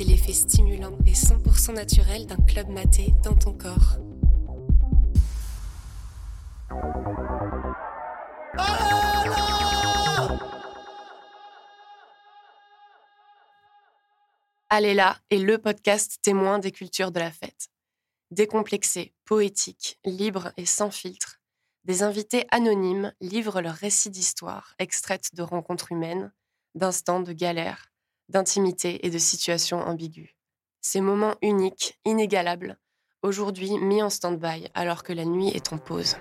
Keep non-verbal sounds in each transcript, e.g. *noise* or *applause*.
c'est l'effet stimulant et 100% naturel d'un club maté dans ton corps. Là est le podcast témoin des cultures de la fête. Décomplexé, poétique, libre et sans filtre, des invités anonymes livrent leurs récits d'histoire extraites de rencontres humaines, d'instants de galère, d'intimité et de situations ambiguës. Ces moments uniques, inégalables, aujourd'hui mis en stand-by alors que la nuit est en pause.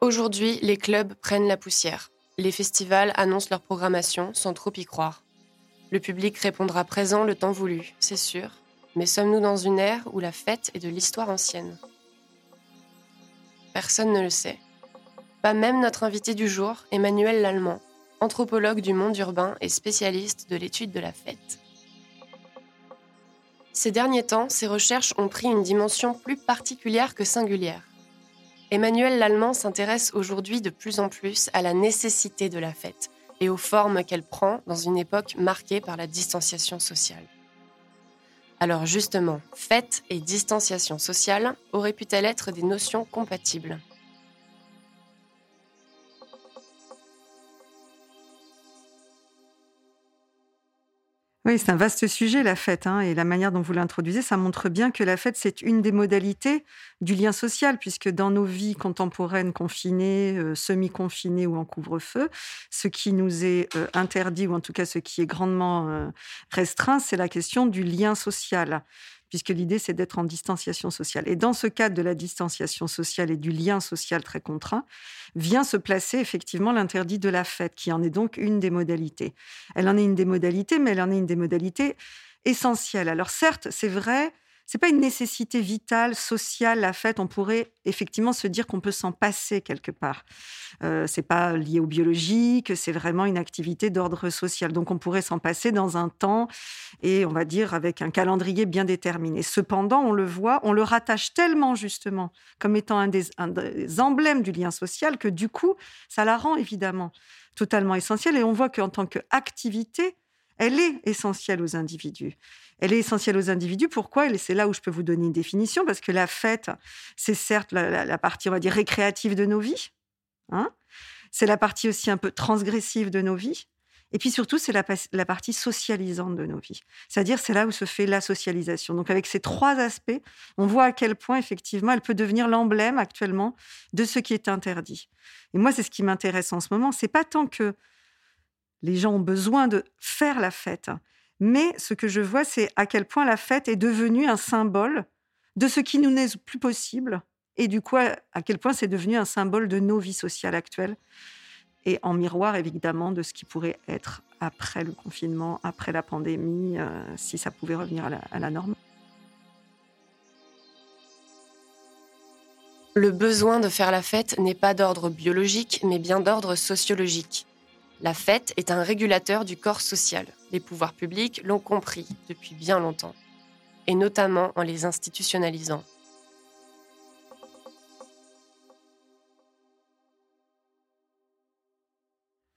Aujourd'hui, les clubs prennent la poussière. Les festivals annoncent leur programmation sans trop y croire. Le public répondra présent le temps voulu, c'est sûr, mais sommes-nous dans une ère où la fête est de l'histoire ancienne? Personne ne le sait. Pas même notre invité du jour, Emmanuel Lallemand, anthropologue du monde urbain et spécialiste de l'étude de la fête. Ces derniers temps, ses recherches ont pris une dimension plus particulière que singulière. Emmanuel Lallemand s'intéresse aujourd'hui de plus en plus à la nécessité de la fête et aux formes qu'elle prend dans une époque marquée par la distanciation sociale. Alors justement, fête et distanciation sociale auraient pu-elles être des notions compatibles? Oui, c'est un vaste sujet, la fête. Hein, et la manière dont vous l'introduisez, ça montre bien que la fête, c'est une des modalités du lien social, puisque dans nos vies contemporaines, confinées, euh, semi-confinées ou en couvre-feu, ce qui nous est euh, interdit, ou en tout cas ce qui est grandement euh, restreint, c'est la question du lien social puisque l'idée, c'est d'être en distanciation sociale. Et dans ce cadre de la distanciation sociale et du lien social très contraint, vient se placer effectivement l'interdit de la fête, qui en est donc une des modalités. Elle en est une des modalités, mais elle en est une des modalités essentielles. Alors certes, c'est vrai, c'est pas une nécessité vitale, sociale, la fête. On pourrait effectivement se dire qu'on peut s'en passer quelque part. Euh, c'est pas lié au biologique, c'est vraiment une activité d'ordre social. Donc on pourrait s'en passer dans un temps et on va dire avec un calendrier bien déterminé. Cependant, on le voit, on le rattache tellement justement comme étant un un des emblèmes du lien social que du coup, ça la rend évidemment totalement essentielle. Et on voit qu'en tant qu'activité, elle est essentielle aux individus. Elle est essentielle aux individus. Pourquoi? Et c'est là où je peux vous donner une définition, parce que la fête, c'est certes la, partie, on va dire, récréative de nos vies. Hein c'est la partie aussi un peu transgressive de nos vies. Et puis surtout, c'est la, la, partie socialisante de nos vies. C'est-à-dire, c'est là où se fait la socialisation. Donc, avec ces trois aspects, on voit à quel point, effectivement, elle peut devenir l'emblème actuellement de ce qui est interdit. Et moi, c'est ce qui m'intéresse en ce moment. C'est pas tant que les gens ont besoin de faire la fête, mais ce que je vois, c'est à quel point la fête est devenue un symbole de ce qui nous n'est plus possible, et du coup, à quel point c'est devenu un symbole de nos vies sociales actuelles, et en miroir, évidemment, de ce qui pourrait être après le confinement, après la pandémie, euh, si ça pouvait revenir à la, à la norme. Le besoin de faire la fête n'est pas d'ordre biologique, mais bien d'ordre sociologique. La fête est un régulateur du corps social. Les pouvoirs publics l'ont compris depuis bien longtemps, et notamment en les institutionnalisant.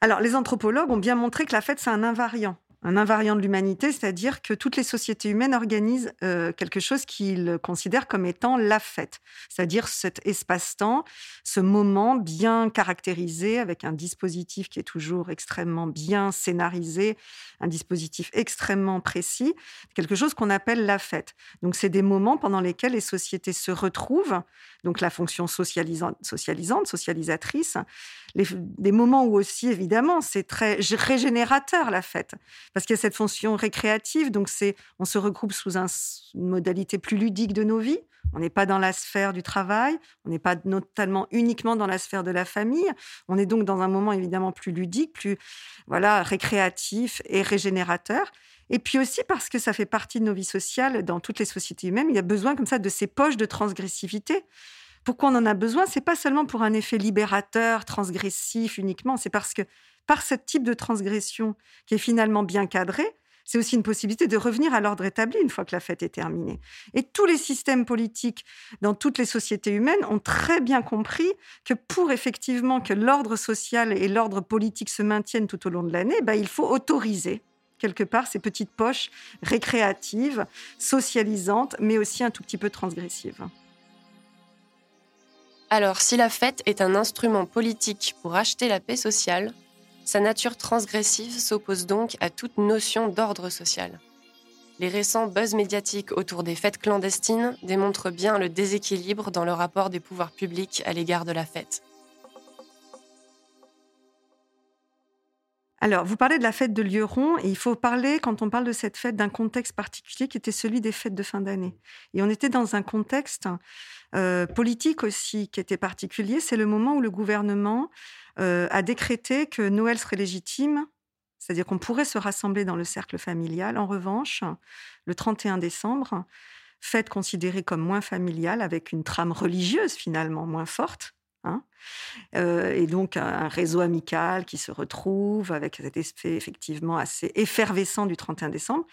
Alors, les anthropologues ont bien montré que la fête, c'est un invariant un invariant de l'humanité, c'est-à-dire que toutes les sociétés humaines organisent euh, quelque chose qu'ils considèrent comme étant la fête, c'est-à-dire cet espace-temps, ce moment bien caractérisé avec un dispositif qui est toujours extrêmement bien scénarisé, un dispositif extrêmement précis, quelque chose qu'on appelle la fête. Donc c'est des moments pendant lesquels les sociétés se retrouvent, donc la fonction socialisante, socialisante socialisatrice, des moments où aussi, évidemment, c'est très régénérateur la fête, parce qu'il y a cette fonction récréative, donc c'est, on se regroupe sous une modalité plus ludique de nos vies. On n'est pas dans la sphère du travail, on n'est pas notamment uniquement dans la sphère de la famille. On est donc dans un moment évidemment plus ludique, plus voilà récréatif et régénérateur. Et puis aussi parce que ça fait partie de nos vies sociales dans toutes les sociétés humaines, il y a besoin comme ça de ces poches de transgressivité pourquoi on en a besoin? C'est pas seulement pour un effet libérateur, transgressif uniquement, c'est parce que par ce type de transgression qui est finalement bien cadré, c'est aussi une possibilité de revenir à l'ordre établi une fois que la fête est terminée. Et tous les systèmes politiques dans toutes les sociétés humaines ont très bien compris que pour effectivement que l'ordre social et l'ordre politique se maintiennent tout au long de l'année, bah, il faut autoriser quelque part ces petites poches récréatives, socialisantes, mais aussi un tout petit peu transgressives. Alors, si la fête est un instrument politique pour acheter la paix sociale, sa nature transgressive s'oppose donc à toute notion d'ordre social. Les récents buzz médiatiques autour des fêtes clandestines démontrent bien le déséquilibre dans le rapport des pouvoirs publics à l'égard de la fête. Alors, vous parlez de la fête de Lieron, et il faut parler, quand on parle de cette fête, d'un contexte particulier qui était celui des fêtes de fin d'année. Et on était dans un contexte euh, politique aussi qui était particulier. C'est le moment où le gouvernement euh, a décrété que Noël serait légitime, c'est-à-dire qu'on pourrait se rassembler dans le cercle familial. En revanche, le 31 décembre, fête considérée comme moins familiale, avec une trame religieuse finalement moins forte, Hein euh, et donc un réseau amical qui se retrouve avec cet effet effectivement assez effervescent du 31 décembre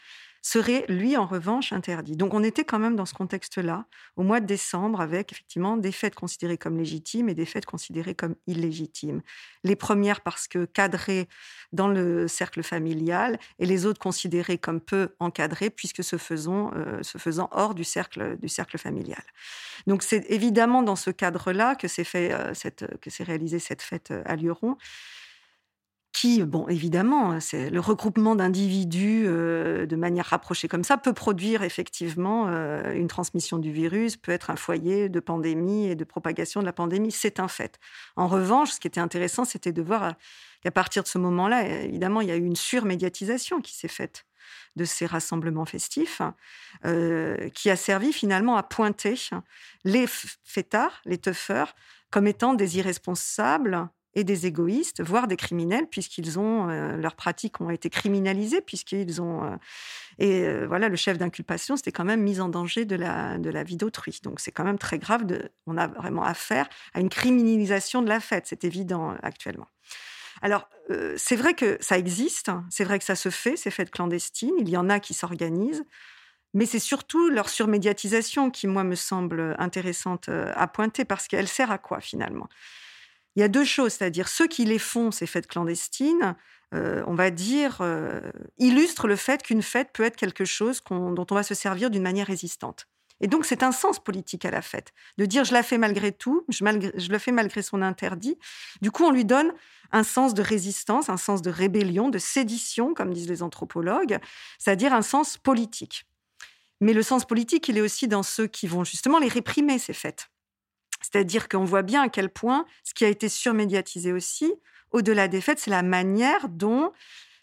serait, lui, en revanche, interdit. Donc on était quand même dans ce contexte-là, au mois de décembre, avec effectivement des fêtes considérées comme légitimes et des fêtes considérées comme illégitimes. Les premières parce que cadrées dans le cercle familial et les autres considérées comme peu encadrées puisque se faisant, euh, se faisant hors du cercle, du cercle familial. Donc c'est évidemment dans ce cadre-là que s'est euh, que s'est réalisée cette fête à Lyon qui, bon, évidemment, c'est le regroupement d'individus euh, de manière rapprochée comme ça peut produire effectivement euh, une transmission du virus, peut être un foyer de pandémie et de propagation de la pandémie, c'est un fait. En revanche, ce qui était intéressant, c'était de voir qu'à partir de ce moment-là, évidemment, il y a eu une surmédiatisation qui s'est faite de ces rassemblements festifs, euh, qui a servi finalement à pointer les fêtards, les teufeurs, comme étant des irresponsables, et des égoïstes, voire des criminels, puisqu'ils ont euh, leurs pratiques ont été criminalisées, puisqu'ils ont euh, et euh, voilà le chef d'inculpation, c'était quand même mise en danger de la de la vie d'autrui. Donc c'est quand même très grave. On a vraiment affaire à une criminalisation de la fête, c'est évident actuellement. Alors, c'est vrai que ça existe, c'est vrai que ça se fait, ces fêtes clandestines, il y en a qui s'organisent, mais c'est surtout leur surmédiatisation qui, moi, me semble intéressante à pointer, parce qu'elle sert à quoi finalement? Il y a deux choses, c'est-à-dire ceux qui les font, ces fêtes clandestines, euh, on va dire, euh, illustrent le fait qu'une fête peut être quelque chose dont on va se servir d'une manière résistante. Et donc, c'est un sens politique à la fête, de dire je la fais malgré tout, je, je, le fais malgré son interdit. Du coup, on lui donne un sens de résistance, un sens de rébellion, de sédition, comme disent les anthropologues, c'est-à-dire un sens politique. Mais le sens politique, il est aussi dans ceux qui vont justement les réprimer, ces fêtes. C'est-à-dire qu'on voit bien à quel point ce qui a été surmédiatisé aussi, au-delà des faits, c'est la manière dont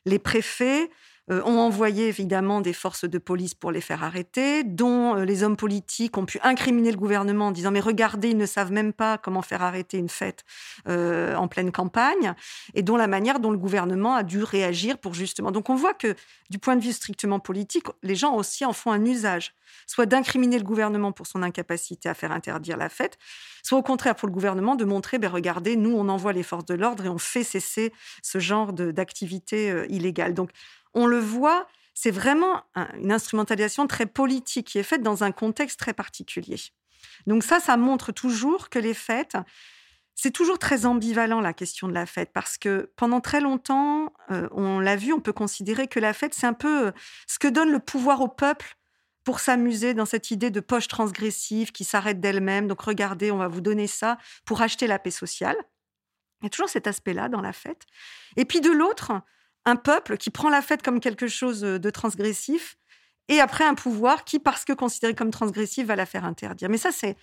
les préfets euh, ont envoyé évidemment des forces de police pour les faire arrêter, dont euh, les hommes politiques ont pu incriminer le gouvernement en disant mais regardez, ils ne savent même pas comment faire arrêter une fête euh, en pleine campagne, et dont la manière dont le gouvernement a dû réagir pour justement. Donc on voit que du point de vue strictement politique, les gens aussi en font un usage, soit d'incriminer le gouvernement pour son incapacité à faire interdire la fête, soit au contraire pour le gouvernement de montrer, ben regardez, nous on envoie les forces de l'ordre et on fait cesser ce genre d'activité illégale. Donc on le voit, c'est vraiment une instrumentalisation très politique qui est faite dans un contexte très particulier. Donc ça, ça montre toujours que les fêtes, c'est toujours très ambivalent la question de la fête parce que pendant très longtemps, euh, on l'a vu, on peut considérer que la fête, c'est un peu euh, ce que donne le pouvoir au peuple pour s'amuser dans cette idée de poche transgressive qui s'arrête d'elle-même. Donc regardez, on va vous donner ça pour acheter la paix sociale. Il y a toujours cet aspect-là dans la fête. Et puis de l'autre, un peuple qui prend la fête comme quelque chose de transgressif, et après un pouvoir qui, parce que considéré comme transgressif, va la faire interdire. Mais ça, c'est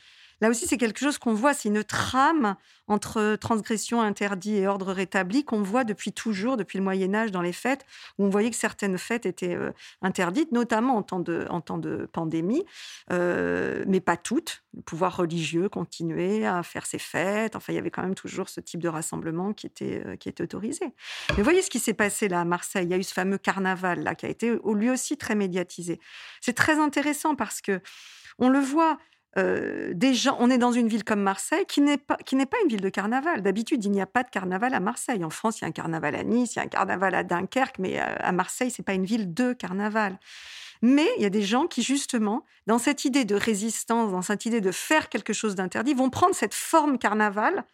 Là aussi, c'est quelque chose qu'on voit, c'est une trame entre transgression interdite et ordre rétabli qu'on voit depuis toujours, depuis le Moyen Âge dans les fêtes, où on voyait que certaines fêtes étaient euh, interdites, notamment en temps de, en temps de pandémie, euh, mais pas toutes. Le pouvoir religieux continuait à faire ses fêtes. Enfin, il y avait quand même toujours ce type de rassemblement qui était, euh, qui était autorisé. Mais voyez ce qui s'est passé là à Marseille. Il y a eu ce fameux carnaval là qui a été lui aussi très médiatisé. C'est très intéressant parce que on le voit, des gens, on est dans une ville comme Marseille qui n'est pas, pas une ville de carnaval. D'habitude, il n'y a pas de carnaval à Marseille. En France, il y a un carnaval à Nice, il y a un carnaval à Dunkerque, mais à Marseille, c'est pas une ville de carnaval. Mais il y a des gens qui, justement, dans cette idée de résistance, dans cette idée de faire quelque chose d'interdit, vont prendre cette forme carnaval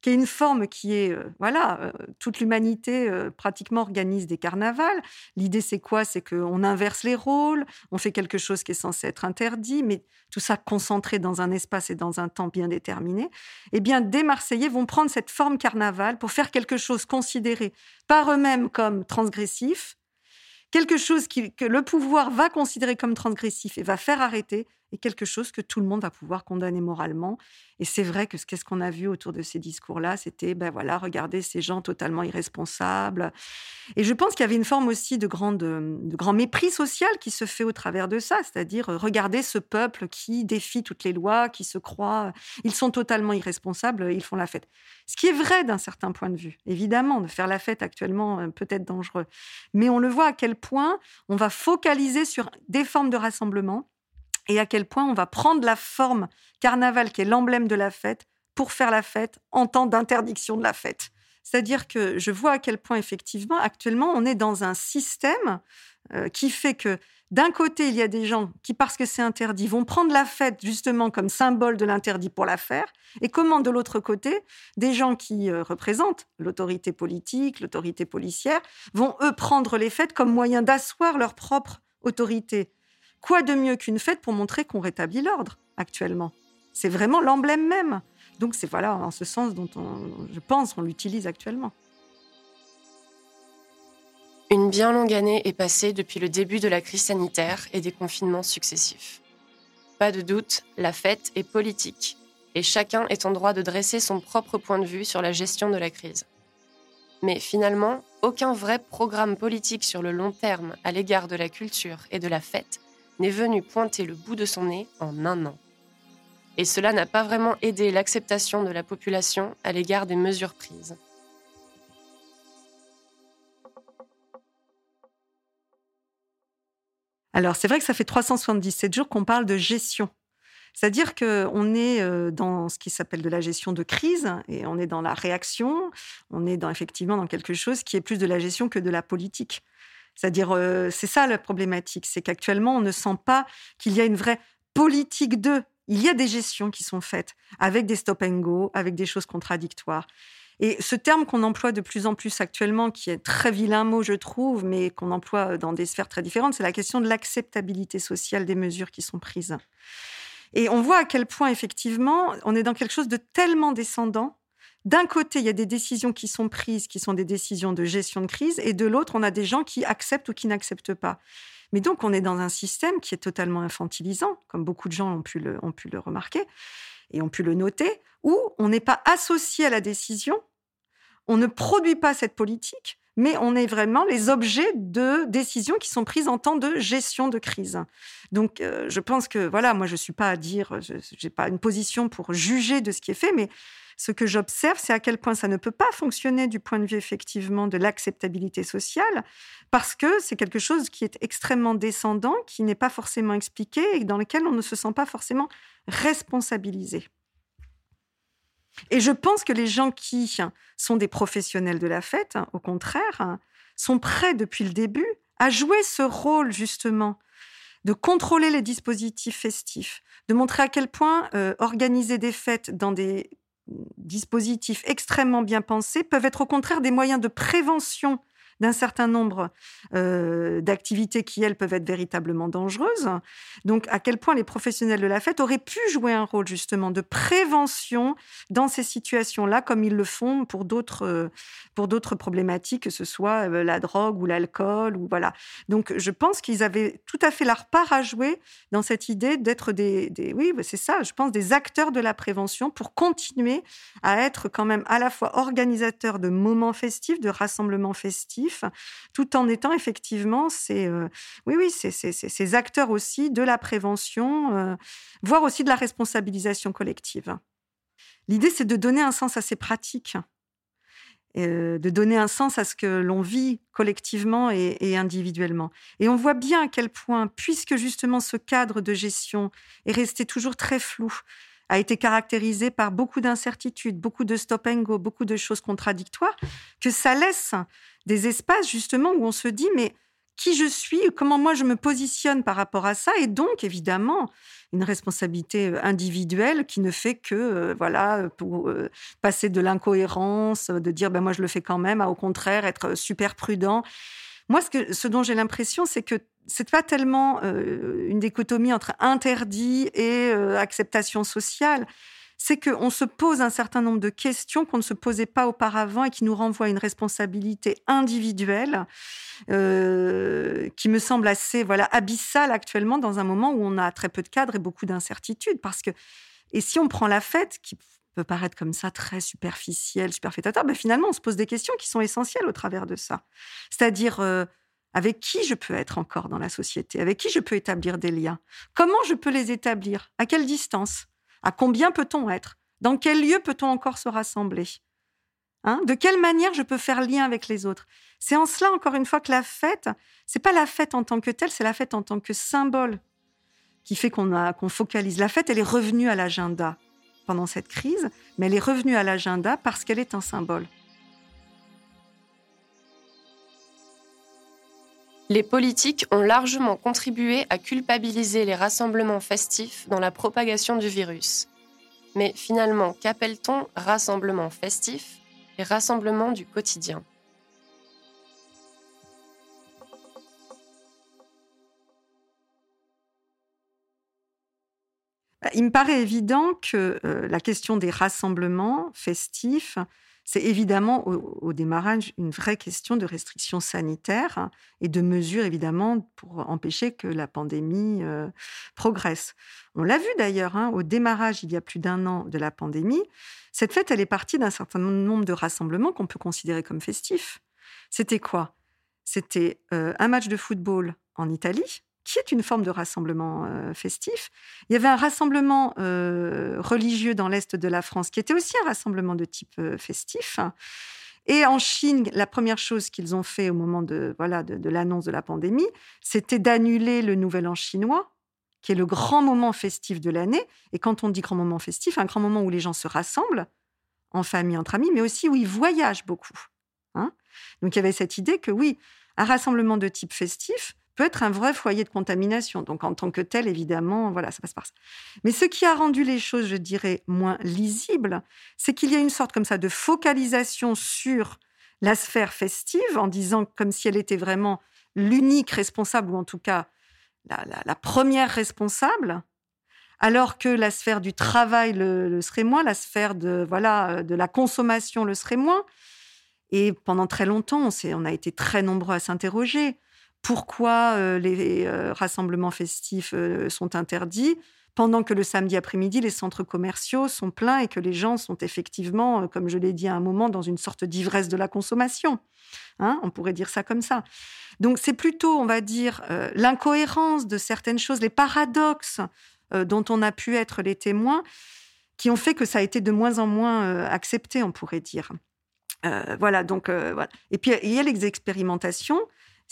qui est une forme qui est, euh, voilà, euh, toute l'humanité euh, pratiquement organise des carnavals. L'idée, c'est quoi? C'est qu'on inverse les rôles, on fait quelque chose qui est censé être interdit, mais tout ça concentré dans un espace et dans un temps bien déterminé. Eh bien, des Marseillais vont prendre cette forme carnaval pour faire quelque chose considéré par eux-mêmes comme transgressif, quelque chose que le pouvoir va considérer comme transgressif et va faire arrêter, et quelque chose que tout le monde va pouvoir condamner moralement. Et c'est vrai que qu'est-ce qu'on a vu autour de ces discours-là C'était, ben voilà, regardez ces gens totalement irresponsables. Et je pense qu'il y avait une forme aussi de, grande, de grand mépris social qui se fait au travers de ça, c'est-à-dire euh, regardez ce peuple qui défie toutes les lois, qui se croit, ils sont totalement irresponsables, ils font la fête. Ce qui est vrai d'un certain point de vue. Évidemment, de faire la fête actuellement euh, peut être dangereux, mais on le voit à quel point on va focaliser sur des formes de rassemblement et à quel point on va prendre la forme carnaval qui est l'emblème de la fête pour faire la fête en temps d'interdiction de la fête. C'est-à-dire que je vois à quel point effectivement actuellement on est dans un système euh, qui fait que d'un côté il y a des gens qui parce que c'est interdit vont prendre la fête justement comme symbole de l'interdit pour la faire et comment de l'autre côté des gens qui euh, représentent l'autorité politique, l'autorité policière vont eux prendre les fêtes comme moyen d'asseoir leur propre autorité Quoi de mieux qu'une fête pour montrer qu'on rétablit l'ordre actuellement? C'est vraiment l'emblème même. Donc c'est voilà en ce sens dont on, je pense on l'utilise actuellement. Une bien longue année est passée depuis le début de la crise sanitaire et des confinements successifs. Pas de doute, la fête est politique et chacun est en droit de dresser son propre point de vue sur la gestion de la crise. Mais finalement, aucun vrai programme politique sur le long terme à l'égard de la culture et de la fête n'est venu pointer le bout de son nez en un an. Et cela n'a pas vraiment aidé l'acceptation de la population à l'égard des mesures prises. Alors c'est vrai que ça fait 377 jours qu'on parle de gestion. C'est-à-dire qu'on est euh, dans ce qui s'appelle de la gestion de crise et on est dans la réaction, on est dans, effectivement dans quelque chose qui est plus de la gestion que de la politique. C'est-à-dire, euh, c'est ça la problématique, c'est qu'actuellement, on ne sent pas qu'il y a une vraie politique de. Il y a des gestions qui sont faites avec des stop and go, avec des choses contradictoires. Et ce terme qu'on emploie de plus en plus actuellement, qui est très vilain mot, je trouve, mais qu'on emploie dans des sphères très différentes, c'est la question de l'acceptabilité sociale des mesures qui sont prises. Et on voit à quel point, effectivement, on est dans quelque chose de tellement descendant d'un côté, il y a des décisions qui sont prises, qui sont des décisions de gestion de crise, et de l'autre, on a des gens qui acceptent ou qui n'acceptent pas. Mais donc, on est dans un système qui est totalement infantilisant, comme beaucoup de gens ont pu le, remarquer et ont pu le noter, où on n'est pas associé à la décision, on ne produit pas cette politique, mais on est vraiment les objets de décisions qui sont prises en temps de gestion de crise. Donc, euh, je pense que, voilà, moi, je ne suis pas à dire, je n'ai pas une position pour juger de ce qui est fait, mais ce que j'observe, c'est à quel point ça ne peut pas fonctionner du point de vue effectivement de l'acceptabilité sociale, parce que c'est quelque chose qui est extrêmement descendant, qui n'est pas forcément expliqué et dans lequel on ne se sent pas forcément responsabilisé. Et je pense que les gens qui sont des professionnels de la fête, au contraire, sont prêts depuis le début à jouer ce rôle justement de contrôler les dispositifs festifs, de montrer à quel point euh, organiser des fêtes dans des dispositifs extrêmement bien pensés peuvent être au contraire des moyens de prévention d'un certain nombre euh, d'activités qui, elles, peuvent être véritablement dangereuses. Donc, à quel point les professionnels de la fête auraient pu jouer un rôle justement de prévention dans ces situations-là, comme ils le font pour d'autres euh, problématiques, que ce soit euh, la drogue ou l'alcool ou voilà. Donc, je pense qu'ils avaient tout à fait leur part à jouer dans cette idée d'être des, oui, c'est ça, je pense des acteurs de la prévention pour continuer à être quand même à la fois organisateurs de moments festifs, de rassemblements festifs tout en étant effectivement ces, euh, oui, oui, ces, acteurs aussi de la prévention, euh, voire aussi de la responsabilisation collective. L'idée, c'est de donner un sens à ces pratiques. de donner un sens à ce que l'on vit collectivement et, individuellement. Et on voit bien à quel point, puisque justement ce cadre de gestion est resté toujours très flou, a été caractérisé par beaucoup d'incertitudes, beaucoup de stop and go, beaucoup de choses contradictoires, que ça laisse des espaces justement où on se dit mais qui je suis, comment moi je me positionne par rapport à ça, et donc évidemment une responsabilité euh, individuelle qui ne fait que euh, voilà pour euh, passer de l'incohérence, de dire ben moi je le fais quand même, à au contraire être super prudent. Moi, ce, que, ce dont j'ai l'impression, c'est que c'est pas tellement une dichotomie entre interdit et acceptation sociale c'est qu'on se pose un certain nombre de questions qu'on ne se posait pas auparavant et qui nous renvoient à une responsabilité individuelle euh, qui me semble assez voilà abyssale actuellement dans un moment où on a très peu de cadres et beaucoup d'incertitudes. Parce que, et si on prend la fête, qui peut paraître comme ça très superficielle, superfétatoire, ben finalement on se pose des questions qui sont essentielles au travers de ça. C'est-à-dire... Avec qui je peux être encore dans la société, avec qui je peux établir des liens, comment je peux les établir, à quelle distance, à combien peut-on être? Dans quel lieu peut-on encore se rassembler? Hein? De quelle manière je peux faire lien avec les autres? C'est en cela, encore une fois, que la fête, c'est pas la fête en tant que telle, c'est la fête en tant que symbole qui fait qu'on qu'on focalise. La fête, elle est revenue à l'agenda pendant cette crise, mais elle est revenue à l'agenda parce qu'elle est un symbole. Les politiques ont largement contribué à culpabiliser les rassemblements festifs dans la propagation du virus. Mais finalement, qu'appelle-t-on rassemblement festif et rassemblement du quotidien? Il me paraît évident que euh, la question des rassemblements festifs c'est évidemment au, démarrage une vraie question de restrictions sanitaires et de mesures évidemment pour empêcher que la pandémie euh, progresse. On l'a vu d'ailleurs hein, au démarrage il y a plus d'un an de la pandémie. Cette fête, elle est partie d'un certain nombre de rassemblements qu'on peut considérer comme festifs. C'était quoi? C'était euh, un match de football en Italie qui est une forme de rassemblement euh, festif. Il y avait un rassemblement euh, religieux dans l'Est de la France qui était aussi un rassemblement de type euh, festif. Et en Chine, la première chose qu'ils ont fait au moment de voilà de, l'annonce de la pandémie, c'était d'annuler le Nouvel An chinois, qui est le grand moment festif de l'année. Et quand on dit grand moment festif, un grand moment où les gens se rassemblent en famille, entre amis, mais aussi où ils voyagent beaucoup. Hein. Donc il y avait cette idée que oui, un rassemblement de type festif, peut être un vrai foyer de contamination. Donc, en tant que tel, évidemment, voilà, ça passe par ça. Mais ce qui a rendu les choses, je dirais, moins lisibles, c'est qu'il y a une sorte comme ça de focalisation sur la sphère festive, en disant comme si elle était vraiment l'unique responsable, ou en tout cas la, première responsable, alors que la sphère du travail le, serait moins, la sphère de, voilà, de la consommation le serait moins. Et pendant très longtemps, on, on a été très nombreux à s'interroger pourquoi euh, les euh, rassemblements festifs euh, sont interdits pendant que le samedi après-midi, les centres commerciaux sont pleins et que les gens sont effectivement, comme je l'ai dit à un moment, dans une sorte d'ivresse de la consommation. Hein, on pourrait dire ça comme ça. Donc c'est plutôt, on va dire, l'incohérence de certaines choses, les paradoxes dont on a pu être les témoins, qui ont fait que ça a été de moins en moins accepté, on pourrait dire. voilà, donc. Et puis il y a les expérimentations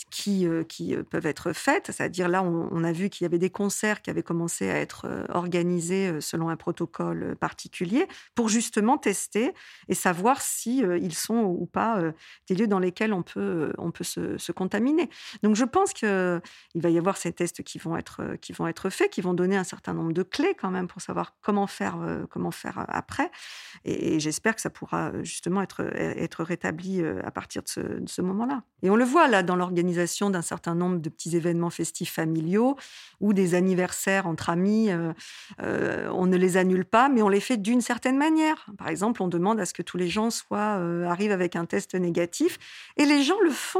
qui, euh, euh, peuvent être faites. C'est-à-dire là, on, a vu qu'il y avait des concerts qui avaient commencé à être euh, organisés selon un protocole particulier pour justement tester et savoir si ils sont ou pas des lieux dans lesquels on peut, on peut se, contaminer. Donc je pense qu'il va y avoir ces tests qui vont, être, qui vont être faits, qui vont donner un certain nombre de clés quand même pour savoir comment faire, comment faire après. Et, j'espère que ça pourra justement être, être rétabli à partir de ce moment-là. Et on le voit là dans l'organisation d'un certain nombre de petits événements festifs familiaux ou des anniversaires entre amis. Euh, euh, on ne les annule pas, mais on les fait d'une certaine manière. Par exemple, on demande à ce que tous les gens soient, euh, arrivent avec un test négatif et les gens le font.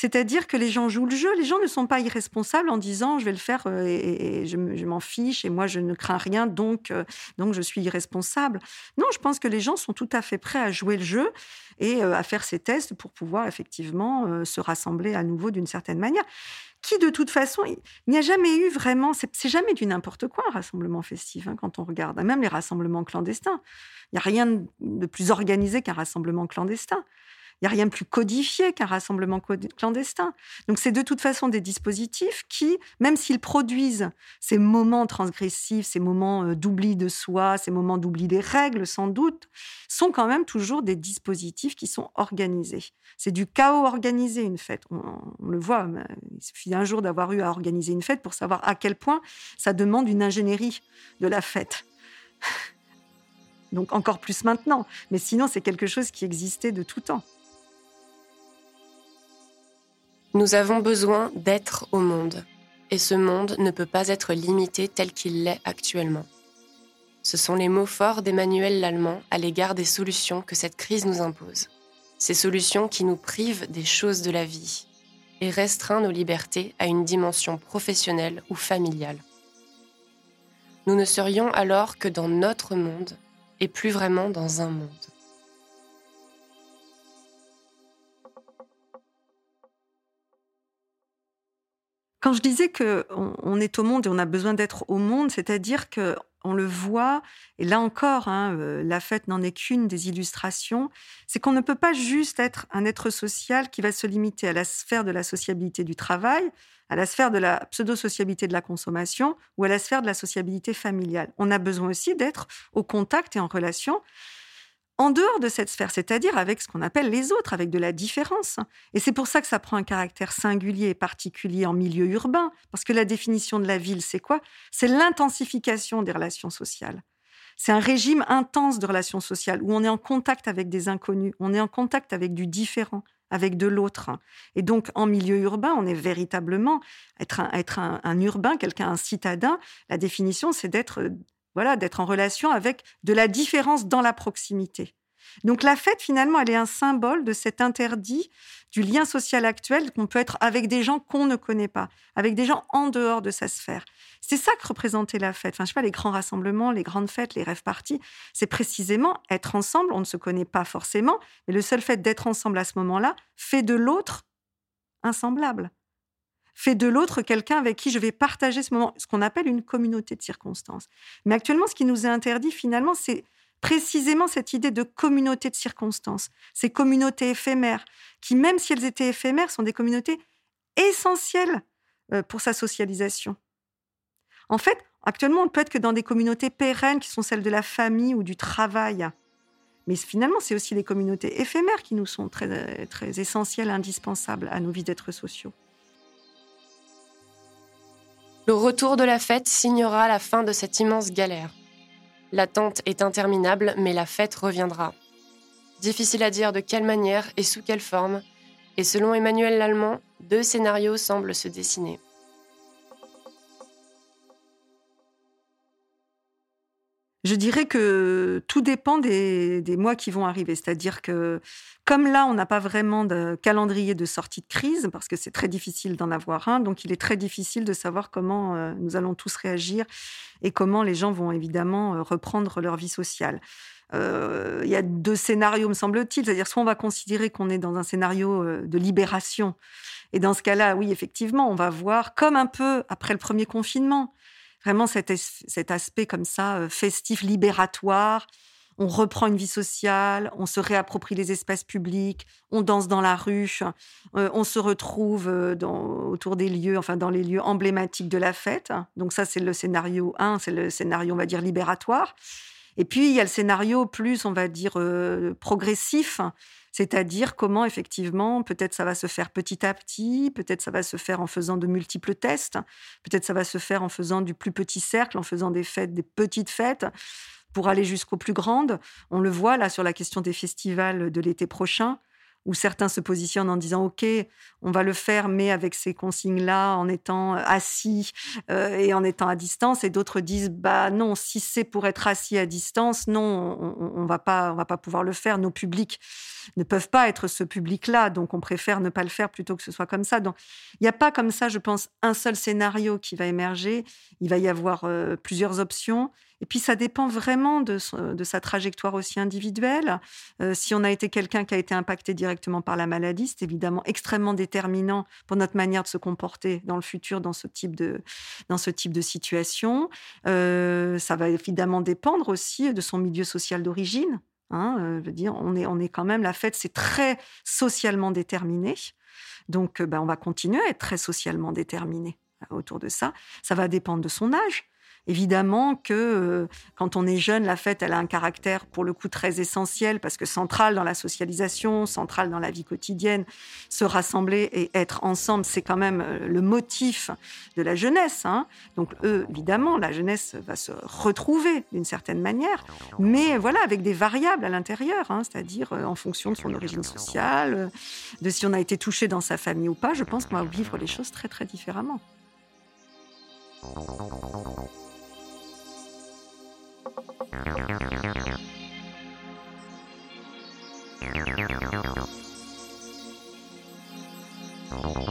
C'est-à-dire que les gens jouent le jeu. Les gens ne sont pas irresponsables en disant je vais le faire et, je, m'en fiche et moi je ne crains rien donc donc je suis irresponsable. Non, je pense que les gens sont tout à fait prêts à jouer le jeu et à faire ces tests pour pouvoir effectivement se rassembler à nouveau d'une certaine manière qui de toute façon, il n'y a jamais eu vraiment, c'est jamais du n'importe quoi un rassemblement festif hein, quand on regarde, même les rassemblements clandestins. Il n'y a rien de plus organisé qu'un rassemblement clandestin. Il n'y a rien de plus codifié qu'un rassemblement clandestin. Donc, c'est de toute façon des dispositifs qui, même s'ils produisent ces moments transgressifs, ces moments euh, d'oubli de soi, ces moments d'oubli des règles, sans doute, sont quand même toujours des dispositifs qui sont organisés. C'est du chaos organisé, une fête. On, le voit, il suffit d'un jour d'avoir eu à organiser une fête pour savoir à quel point ça demande une ingénierie de la fête. *laughs* Donc encore plus maintenant. Mais sinon, c'est quelque chose qui existait de tout temps. Nous avons besoin d'être au monde, et ce monde ne peut pas être limité tel qu'il l'est actuellement. Ce sont les mots forts d'Emmanuel Lallemand à l'égard des solutions que cette crise nous impose. Ces solutions qui nous privent des choses de la vie et restreint nos libertés à une dimension professionnelle ou familiale. Nous ne serions alors que dans notre monde et plus vraiment dans un monde. Quand je disais que on, est au monde et on a besoin d'être au monde, c'est-à-dire que on le voit, et là encore, hein, euh, la fête n'en est qu'une des illustrations, c'est qu'on ne peut pas juste être un être social qui va se limiter à la sphère de la sociabilité du travail, à la sphère de la pseudo-sociabilité de la consommation ou à la sphère de la sociabilité familiale. On a besoin aussi d'être au contact et en relation en dehors de cette sphère, c'est-à-dire avec ce qu'on appelle les autres, avec de la différence. Et c'est pour ça que ça prend un caractère singulier et particulier en milieu urbain, parce que la définition de la ville, c'est quoi? C'est l'intensification des relations sociales. C'est un régime intense de relations sociales où on est en contact avec des inconnus, on est en contact avec du différent, avec de l'autre. Et donc, en milieu urbain, on est véritablement être un, être un urbain, quelqu'un, un citadin. La définition, c'est d'être voilà, d'être en relation avec de la différence dans la proximité. Donc la fête, finalement, elle est un symbole de cet interdit du lien social actuel qu'on peut être avec des gens qu'on ne connaît pas, avec des gens en dehors de sa sphère. C'est ça que représentait la fête. Enfin, je sais pas, les grands rassemblements, les grandes fêtes, les rêves parties, c'est précisément être ensemble. On ne se connaît pas forcément, mais le seul fait d'être ensemble à ce moment-là fait de l'autre insemblable fait de l'autre quelqu'un avec qui je vais partager ce moment, ce qu'on appelle une communauté de circonstances. Mais actuellement, ce qui nous est interdit finalement, c'est précisément cette idée de communauté de circonstances, ces communautés éphémères, qui, même si elles étaient éphémères, sont des communautés essentielles euh, pour sa socialisation. En fait, actuellement, on peut être que dans des communautés pérennes qui sont celles de la famille ou du travail. Mais finalement, c'est aussi les communautés éphémères qui nous sont très, très essentielles, indispensables à nos vies d'êtres sociaux. Le retour de la fête signera la fin de cette immense galère. L'attente est interminable, mais la fête reviendra. Difficile à dire de quelle manière et sous quelle forme, et selon Emmanuel Lallemand, deux scénarios semblent se dessiner. Je dirais que tout dépend des, mois qui vont arriver. C'est-à-dire que, comme là, on n'a pas vraiment de calendrier de sortie de crise, parce que c'est très difficile d'en avoir un, donc il est très difficile de savoir comment euh, nous allons tous réagir et comment les gens vont évidemment euh, reprendre leur vie sociale. Euh, il y a deux scénarios, me semble-t-il. C'est-à-dire, soit on va considérer qu'on est dans un scénario de libération. Et dans ce cas-là, oui, effectivement, on va voir, comme un peu après le premier confinement, vraiment cet, aspect comme ça, euh, festif, libératoire. On reprend une vie sociale, on se réapproprie les espaces publics, on danse dans la rue, euh, on se retrouve euh, autour des lieux, enfin dans les lieux emblématiques de la fête. Donc ça, c'est le scénario 1, c'est le scénario, on va dire, libératoire. Et puis, il y a le scénario plus, on va dire, progressif, c'est-à-dire comment effectivement, peut-être ça va se faire petit à petit, peut-être ça va se faire en faisant de multiples tests, peut-être ça va se faire en faisant du plus petit cercle, en faisant des fêtes, des petites fêtes pour aller jusqu'aux plus grandes. On le voit là sur la question des festivals de l'été prochain où certains se positionnent en disant OK, on va le faire, mais avec ces consignes-là, en étant assis euh, et en étant à distance, et d'autres disent bah non, si c'est pour être assis à distance, non, on, on, va pas, on va pas pouvoir le faire. Nos publics ne peuvent pas être ce public-là, donc on préfère ne pas le faire plutôt que ce soit comme ça. Donc il n'y a pas comme ça, je pense, un seul scénario qui va émerger. Il va y avoir euh, plusieurs options. Et puis ça dépend vraiment de, de sa trajectoire aussi individuelle. Euh, si on a été quelqu'un qui a été impacté directement par la maladie, c'est évidemment extrêmement déterminant pour notre manière de se comporter dans le futur dans ce type de, dans ce type de situation. Euh, ça va évidemment dépendre aussi de son milieu social d'origine. Hein, euh, je veux dire, on est, on est quand même, la fête, c'est très socialement déterminé. Donc, ben, on va continuer à être très socialement déterminé autour de ça. Ça va dépendre de son âge. Évidemment que euh, quand on est jeune, la fête, elle a un caractère pour le coup très essentiel parce que central dans la socialisation, central dans la vie quotidienne. Se rassembler et être ensemble, c'est quand même euh, le motif de la jeunesse. Hein. Donc eux, évidemment, la jeunesse va se retrouver d'une certaine manière, mais voilà, avec des variables à l'intérieur, hein, c'est-à-dire euh, en fonction de son origine sociale, de si on a été touché dans sa famille ou pas. Je pense qu'on va vivre les choses très très différemment. Oh,